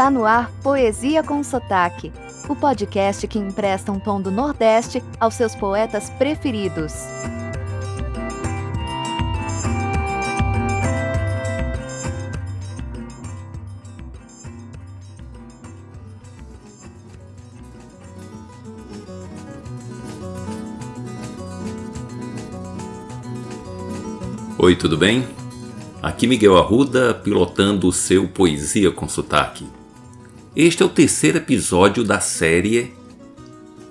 Está no ar Poesia com Sotaque, o podcast que empresta um tom do Nordeste aos seus poetas preferidos. Oi, tudo bem? Aqui Miguel Arruda pilotando o seu Poesia com Sotaque. Este é o terceiro episódio da série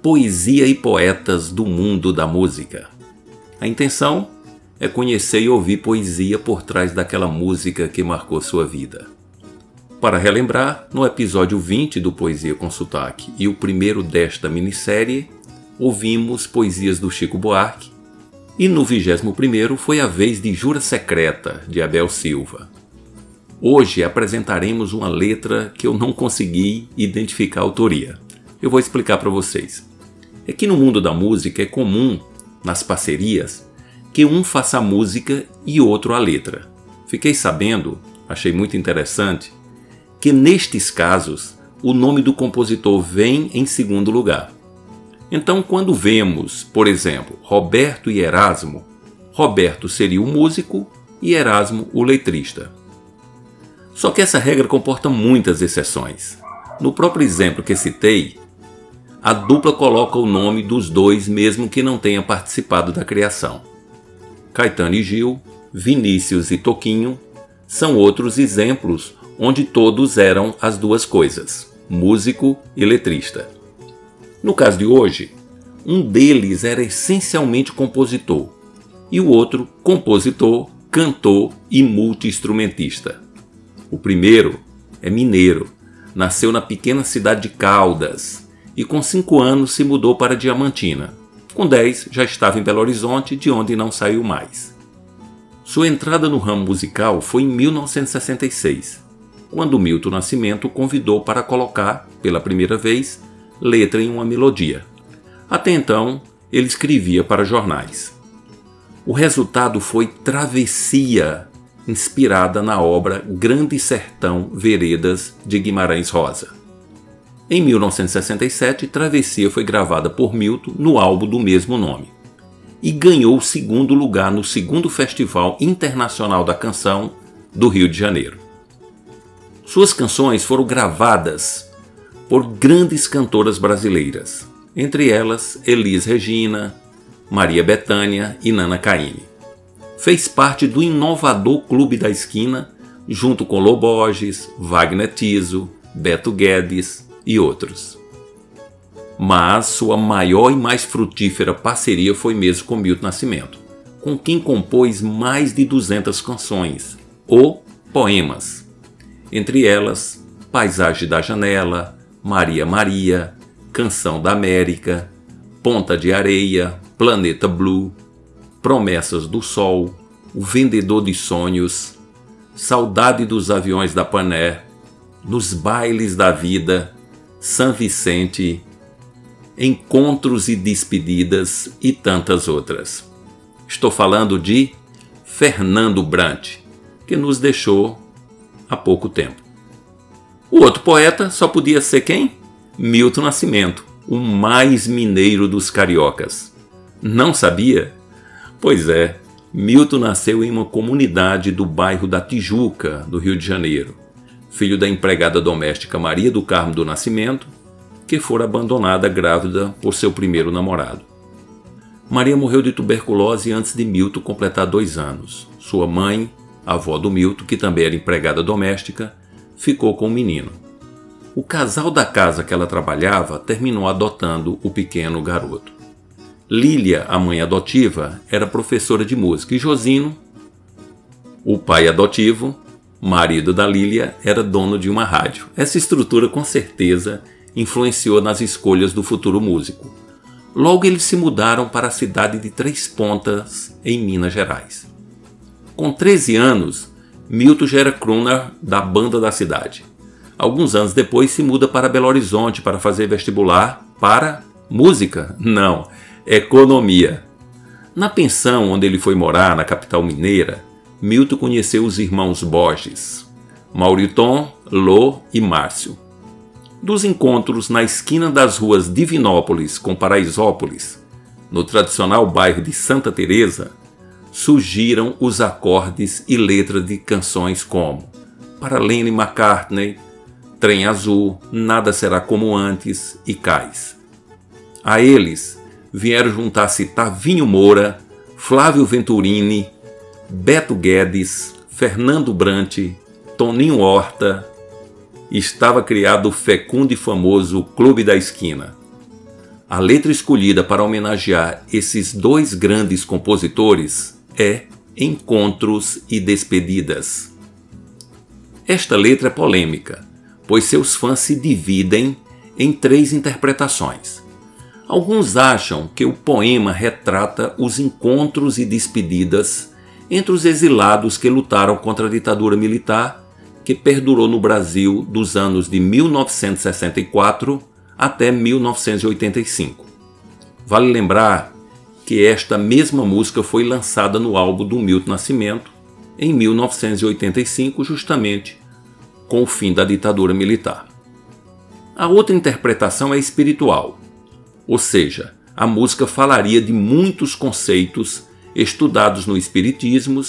Poesia e Poetas do Mundo da Música. A intenção é conhecer e ouvir poesia por trás daquela música que marcou sua vida. Para relembrar, no episódio 20 do Poesia com Sotaque e o primeiro desta minissérie, ouvimos poesias do Chico Buarque e no 21 foi a vez de Jura Secreta, de Abel Silva. Hoje apresentaremos uma letra que eu não consegui identificar a autoria. Eu vou explicar para vocês. É que no mundo da música é comum, nas parcerias, que um faça a música e outro a letra. Fiquei sabendo, achei muito interessante, que nestes casos o nome do compositor vem em segundo lugar. Então, quando vemos, por exemplo, Roberto e Erasmo, Roberto seria o músico e Erasmo o letrista. Só que essa regra comporta muitas exceções. No próprio exemplo que citei, a dupla coloca o nome dos dois mesmo que não tenha participado da criação. Caetano e Gil, Vinícius e Toquinho são outros exemplos onde todos eram as duas coisas, músico e letrista. No caso de hoje, um deles era essencialmente compositor e o outro compositor, cantor e multiinstrumentista. O primeiro é mineiro, nasceu na pequena cidade de Caldas e com cinco anos se mudou para Diamantina. Com dez já estava em Belo Horizonte, de onde não saiu mais. Sua entrada no ramo musical foi em 1966, quando Milton Nascimento convidou para colocar, pela primeira vez, letra em uma melodia. Até então, ele escrevia para jornais. O resultado foi Travessia, inspirada na obra Grande Sertão Veredas de Guimarães Rosa. Em 1967, Travessia foi gravada por Milton no álbum do mesmo nome e ganhou o segundo lugar no segundo Festival Internacional da Canção do Rio de Janeiro. Suas canções foram gravadas por grandes cantoras brasileiras, entre elas Elis Regina, Maria Bethânia e Nana Caymmi. Fez parte do inovador Clube da Esquina, junto com Loborges, Wagner Tiso, Beto Guedes e outros. Mas sua maior e mais frutífera parceria foi mesmo com Milton Nascimento, com quem compôs mais de 200 canções, ou poemas, entre elas Paisagem da Janela, Maria Maria, Canção da América, Ponta de Areia, Planeta Blue, Promessas do Sol, O Vendedor de Sonhos, Saudade dos Aviões da Pané, Nos Bailes da Vida, São Vicente, Encontros e Despedidas e tantas outras. Estou falando de Fernando Brant, que nos deixou há pouco tempo. O outro poeta só podia ser quem? Milton Nascimento, o mais mineiro dos cariocas. Não sabia? Pois é, Milton nasceu em uma comunidade do bairro da Tijuca, do Rio de Janeiro, filho da empregada doméstica Maria do Carmo do Nascimento, que fora abandonada grávida por seu primeiro namorado. Maria morreu de tuberculose antes de Milton completar dois anos. Sua mãe, avó do Milton, que também era empregada doméstica, ficou com o menino. O casal da casa que ela trabalhava terminou adotando o pequeno garoto. Lília, a mãe adotiva, era professora de música e Josino, o pai adotivo, marido da Lília, era dono de uma rádio. Essa estrutura com certeza influenciou nas escolhas do futuro músico. Logo eles se mudaram para a cidade de Três Pontas, em Minas Gerais. Com 13 anos, Milton já era crooner da banda da cidade. Alguns anos depois se muda para Belo Horizonte para fazer vestibular para música? Não, economia. Na pensão onde ele foi morar, na capital mineira, Milton conheceu os irmãos Borges. Mauriton, Lô e Márcio. Dos encontros na esquina das ruas Divinópolis com Paraisópolis, no tradicional bairro de Santa Teresa, surgiram os acordes e letras de canções como Para Lenny McCartney, Trem Azul, Nada Será Como Antes e Cais. A eles vieram juntar-se Tavinho Moura, Flávio Venturini, Beto Guedes, Fernando Brant, Toninho Horta, estava criado o fecundo e famoso Clube da Esquina. A letra escolhida para homenagear esses dois grandes compositores é Encontros e Despedidas. Esta letra é polêmica, pois seus fãs se dividem em três interpretações. Alguns acham que o poema retrata os encontros e despedidas entre os exilados que lutaram contra a ditadura militar que perdurou no Brasil dos anos de 1964 até 1985. Vale lembrar que esta mesma música foi lançada no álbum do Milton Nascimento em 1985, justamente com o fim da ditadura militar. A outra interpretação é espiritual, ou seja, a música falaria de muitos conceitos estudados no Espiritismo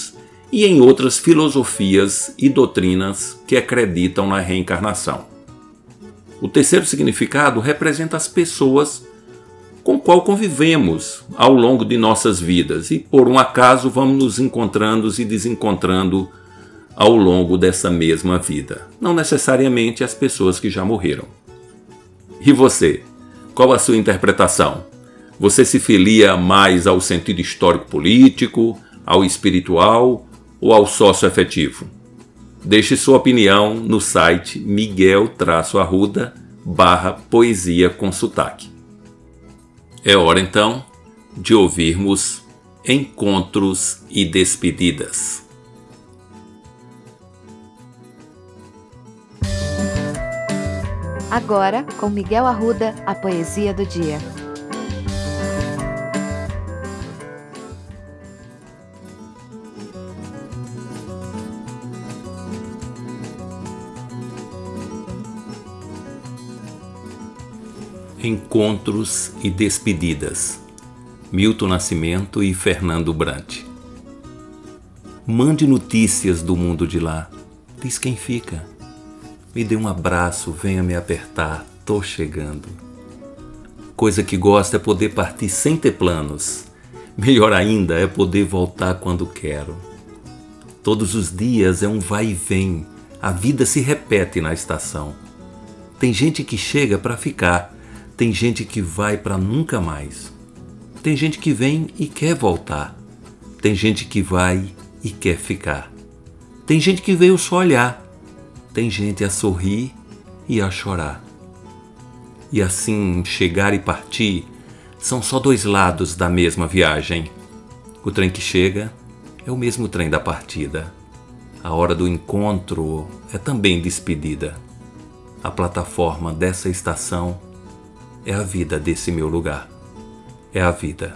e em outras filosofias e doutrinas que acreditam na reencarnação. O terceiro significado representa as pessoas com qual convivemos ao longo de nossas vidas e por um acaso vamos nos encontrando e desencontrando ao longo dessa mesma vida, não necessariamente as pessoas que já morreram. E você? Qual a sua interpretação? Você se filia mais ao sentido histórico-político, ao espiritual ou ao sócio afetivo? Deixe sua opinião no site miguel-arruda barra poesia com sotaque. É hora então de ouvirmos Encontros e Despedidas. Agora, com Miguel Arruda, a poesia do dia. Encontros e Despedidas. Milton Nascimento e Fernando Brant. Mande notícias do mundo de lá. Diz quem fica. Me dê um abraço, venha me apertar, tô chegando. Coisa que gosto é poder partir sem ter planos. Melhor ainda é poder voltar quando quero. Todos os dias é um vai e vem, a vida se repete na estação. Tem gente que chega para ficar tem gente que vai para nunca mais. Tem gente que vem e quer voltar. Tem gente que vai e quer ficar. Tem gente que veio só olhar. Tem gente a sorrir e a chorar. E assim, chegar e partir são só dois lados da mesma viagem. O trem que chega é o mesmo trem da partida. A hora do encontro é também despedida. A plataforma dessa estação é a vida desse meu lugar. É a vida.